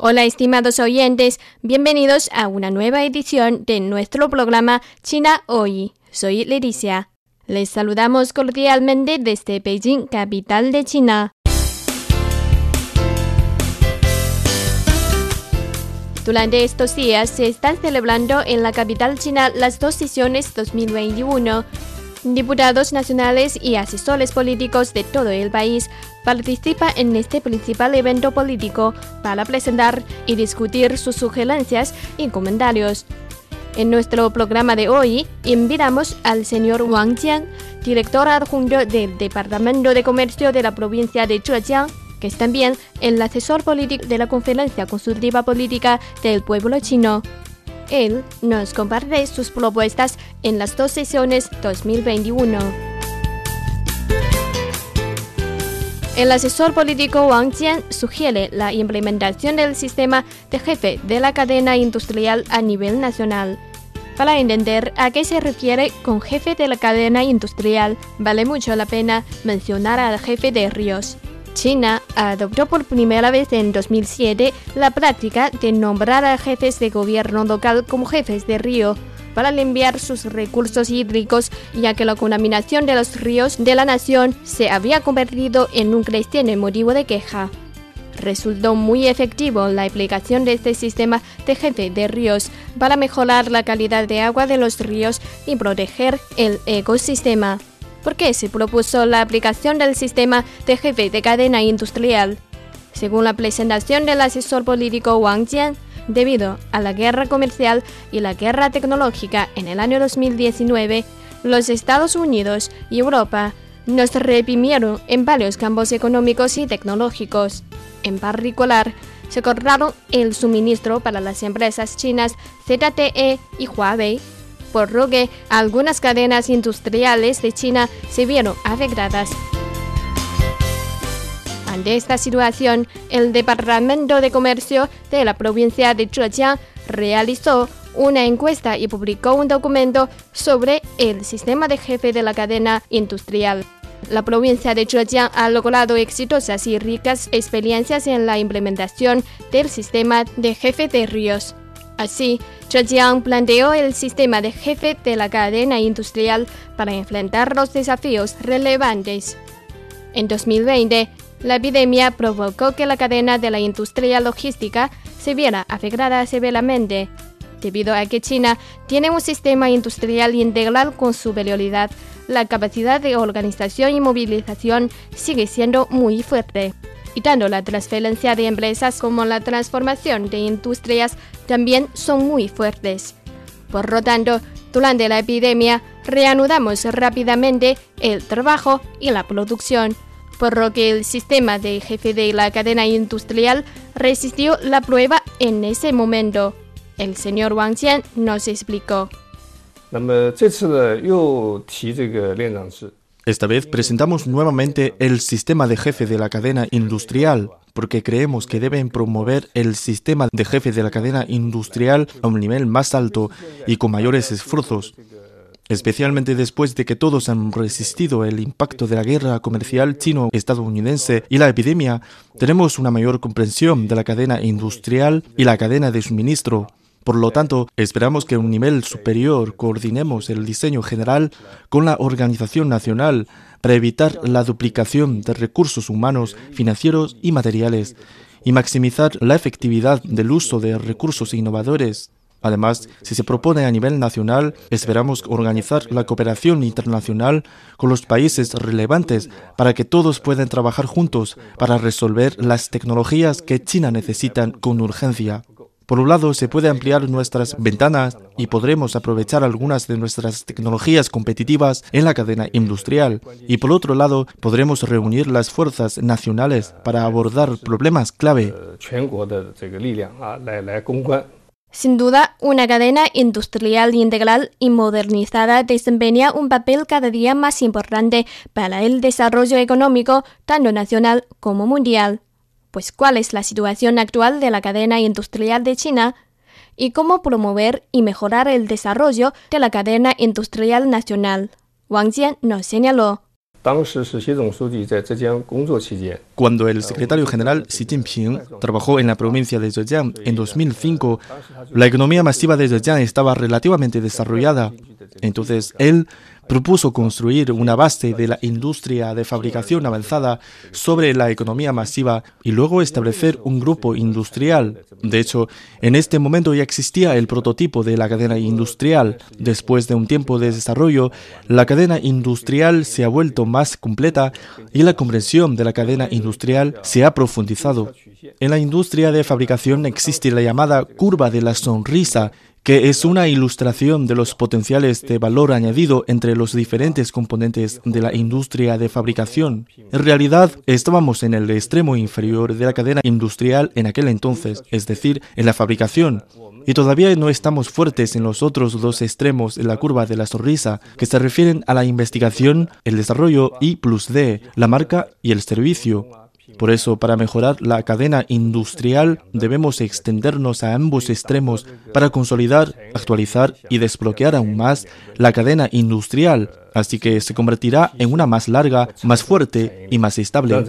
Hola estimados oyentes, bienvenidos a una nueva edición de nuestro programa China Hoy. Soy Leticia. Les saludamos cordialmente desde Beijing, capital de China. Durante estos días se están celebrando en la capital china las dos sesiones 2021 Diputados nacionales y asesores políticos de todo el país participan en este principal evento político para presentar y discutir sus sugerencias y comentarios. En nuestro programa de hoy invitamos al señor Wang Jian, director adjunto del Departamento de Comercio de la provincia de Zhejiang, que es también el asesor político de la Conferencia Consultiva Política del Pueblo Chino. Él nos comparte sus propuestas en las dos sesiones 2021. El asesor político Wang Jian sugiere la implementación del sistema de jefe de la cadena industrial a nivel nacional. Para entender a qué se refiere con jefe de la cadena industrial, vale mucho la pena mencionar al jefe de Ríos. China adoptó por primera vez en 2007 la práctica de nombrar a jefes de gobierno local como jefes de río para limpiar sus recursos hídricos, ya que la contaminación de los ríos de la nación se había convertido en un creciente motivo de queja. Resultó muy efectivo la aplicación de este sistema de jefe de ríos para mejorar la calidad de agua de los ríos y proteger el ecosistema. ¿Por qué se propuso la aplicación del sistema de jefe de cadena industrial. Según la presentación del asesor político Wang Jian, debido a la guerra comercial y la guerra tecnológica en el año 2019, los Estados Unidos y Europa nos reprimieron en varios campos económicos y tecnológicos. En particular, se cortaron el suministro para las empresas chinas ZTE y Huawei por lo que algunas cadenas industriales de China se vieron afectadas. Ante esta situación, el Departamento de Comercio de la provincia de Zhejiang realizó una encuesta y publicó un documento sobre el sistema de jefe de la cadena industrial. La provincia de Zhejiang ha logrado exitosas y ricas experiencias en la implementación del sistema de jefe de ríos. Así, Zhejiang planteó el sistema de jefe de la cadena industrial para enfrentar los desafíos relevantes. En 2020, la epidemia provocó que la cadena de la industria logística se viera afectada severamente. Debido a que China tiene un sistema industrial integral con superioridad, la capacidad de organización y movilización sigue siendo muy fuerte y tanto la transferencia de empresas como la transformación de industrias también son muy fuertes. Por lo tanto, durante la epidemia reanudamos rápidamente el trabajo y la producción, por lo que el sistema de jefe de la cadena industrial resistió la prueba en ese momento. El señor Wang Xian nos explicó. Esta vez presentamos nuevamente el sistema de jefe de la cadena industrial, porque creemos que deben promover el sistema de jefe de la cadena industrial a un nivel más alto y con mayores esfuerzos. Especialmente después de que todos han resistido el impacto de la guerra comercial chino-estadounidense y la epidemia, tenemos una mayor comprensión de la cadena industrial y la cadena de suministro. Por lo tanto, esperamos que a un nivel superior coordinemos el diseño general con la organización nacional para evitar la duplicación de recursos humanos, financieros y materiales y maximizar la efectividad del uso de recursos innovadores. Además, si se propone a nivel nacional, esperamos organizar la cooperación internacional con los países relevantes para que todos puedan trabajar juntos para resolver las tecnologías que China necesita con urgencia. Por un lado, se puede ampliar nuestras ventanas y podremos aprovechar algunas de nuestras tecnologías competitivas en la cadena industrial. Y por otro lado, podremos reunir las fuerzas nacionales para abordar problemas clave. Sin duda, una cadena industrial integral y modernizada desempeña un papel cada día más importante para el desarrollo económico, tanto nacional como mundial. Pues, ¿cuál es la situación actual de la cadena industrial de China? ¿Y cómo promover y mejorar el desarrollo de la cadena industrial nacional? Wang Jian nos señaló. Cuando el secretario general Xi Jinping trabajó en la provincia de Zhejiang en 2005, la economía masiva de Zhejiang estaba relativamente desarrollada. Entonces, él propuso construir una base de la industria de fabricación avanzada sobre la economía masiva y luego establecer un grupo industrial. De hecho, en este momento ya existía el prototipo de la cadena industrial. Después de un tiempo de desarrollo, la cadena industrial se ha vuelto más completa y la comprensión de la cadena industrial se ha profundizado. En la industria de fabricación existe la llamada curva de la sonrisa, que es una ilustración de los potenciales de valor añadido entre los diferentes componentes de la industria de fabricación. En realidad, estábamos en el extremo inferior de la cadena industrial en aquel entonces, es decir, en la fabricación. Y todavía no estamos fuertes en los otros dos extremos de la curva de la sonrisa, que se refieren a la investigación, el desarrollo y plus D, la marca y el servicio. Por eso, para mejorar la cadena industrial, debemos extendernos a ambos extremos para consolidar, actualizar y desbloquear aún más la cadena industrial, así que se convertirá en una más larga, más fuerte y más estable.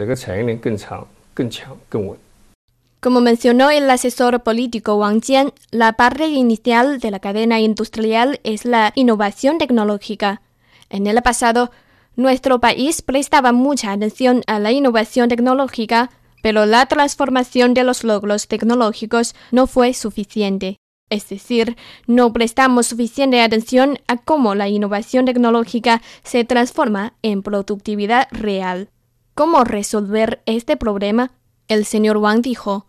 Como mencionó el asesor político Wang Jian, la parte inicial de la cadena industrial es la innovación tecnológica. En el pasado, nuestro país prestaba mucha atención a la innovación tecnológica, pero la transformación de los logros tecnológicos no fue suficiente. Es decir, no prestamos suficiente atención a cómo la innovación tecnológica se transforma en productividad real. ¿Cómo resolver este problema? El señor Wang dijo,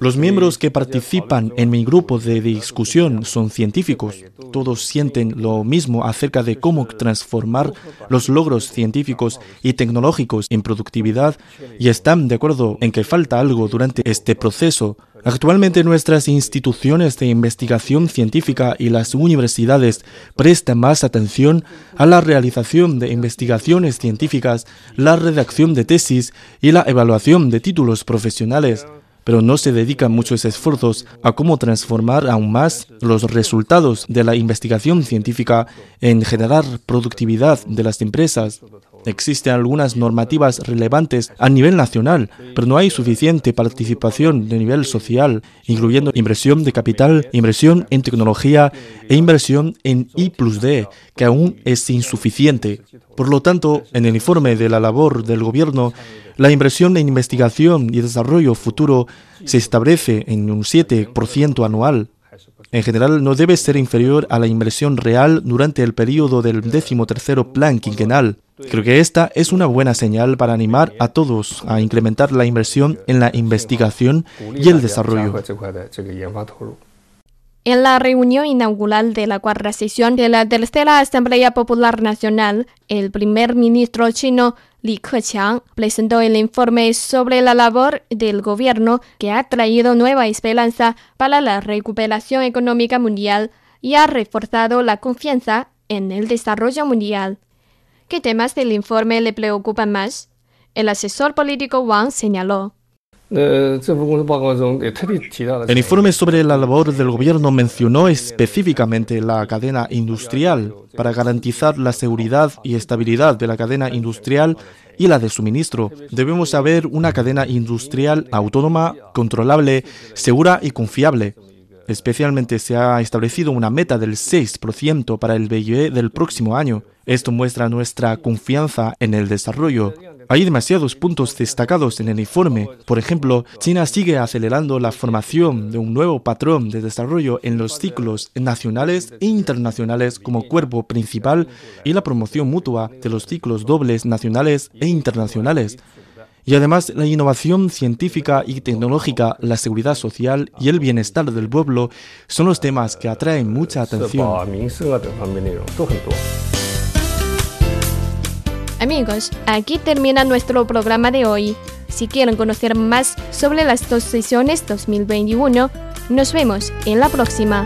los miembros que participan en mi grupo de discusión son científicos. Todos sienten lo mismo acerca de cómo transformar los logros científicos y tecnológicos en productividad y están de acuerdo en que falta algo durante este proceso Actualmente nuestras instituciones de investigación científica y las universidades prestan más atención a la realización de investigaciones científicas, la redacción de tesis y la evaluación de títulos profesionales, pero no se dedican muchos esfuerzos a cómo transformar aún más los resultados de la investigación científica en generar productividad de las empresas. Existen algunas normativas relevantes a nivel nacional, pero no hay suficiente participación de nivel social, incluyendo inversión de capital, inversión en tecnología e inversión en I D, que aún es insuficiente. Por lo tanto, en el informe de la labor del gobierno, la inversión en investigación y desarrollo futuro se establece en un 7% anual. En general, no debe ser inferior a la inversión real durante el periodo del decimotercero plan quinquenal. Creo que esta es una buena señal para animar a todos a incrementar la inversión en la investigación y el desarrollo. En la reunión inaugural de la cuarta sesión de la Tercera Asamblea Popular Nacional, el primer ministro chino Li Keqiang presentó el informe sobre la labor del gobierno que ha traído nueva esperanza para la recuperación económica mundial y ha reforzado la confianza en el desarrollo mundial. ¿Qué temas del informe le preocupan más? El asesor político Wang señaló. El informe sobre la labor del gobierno mencionó específicamente la cadena industrial para garantizar la seguridad y estabilidad de la cadena industrial y la de suministro. Debemos haber una cadena industrial autónoma, controlable, segura y confiable. Especialmente se ha establecido una meta del 6% para el BIE del próximo año. Esto muestra nuestra confianza en el desarrollo. Hay demasiados puntos destacados en el informe. Por ejemplo, China sigue acelerando la formación de un nuevo patrón de desarrollo en los ciclos nacionales e internacionales como cuerpo principal y la promoción mutua de los ciclos dobles nacionales e internacionales. Y además la innovación científica y tecnológica, la seguridad social y el bienestar del pueblo son los temas que atraen mucha atención. Amigos, aquí termina nuestro programa de hoy. Si quieren conocer más sobre las dos sesiones 2021, nos vemos en la próxima.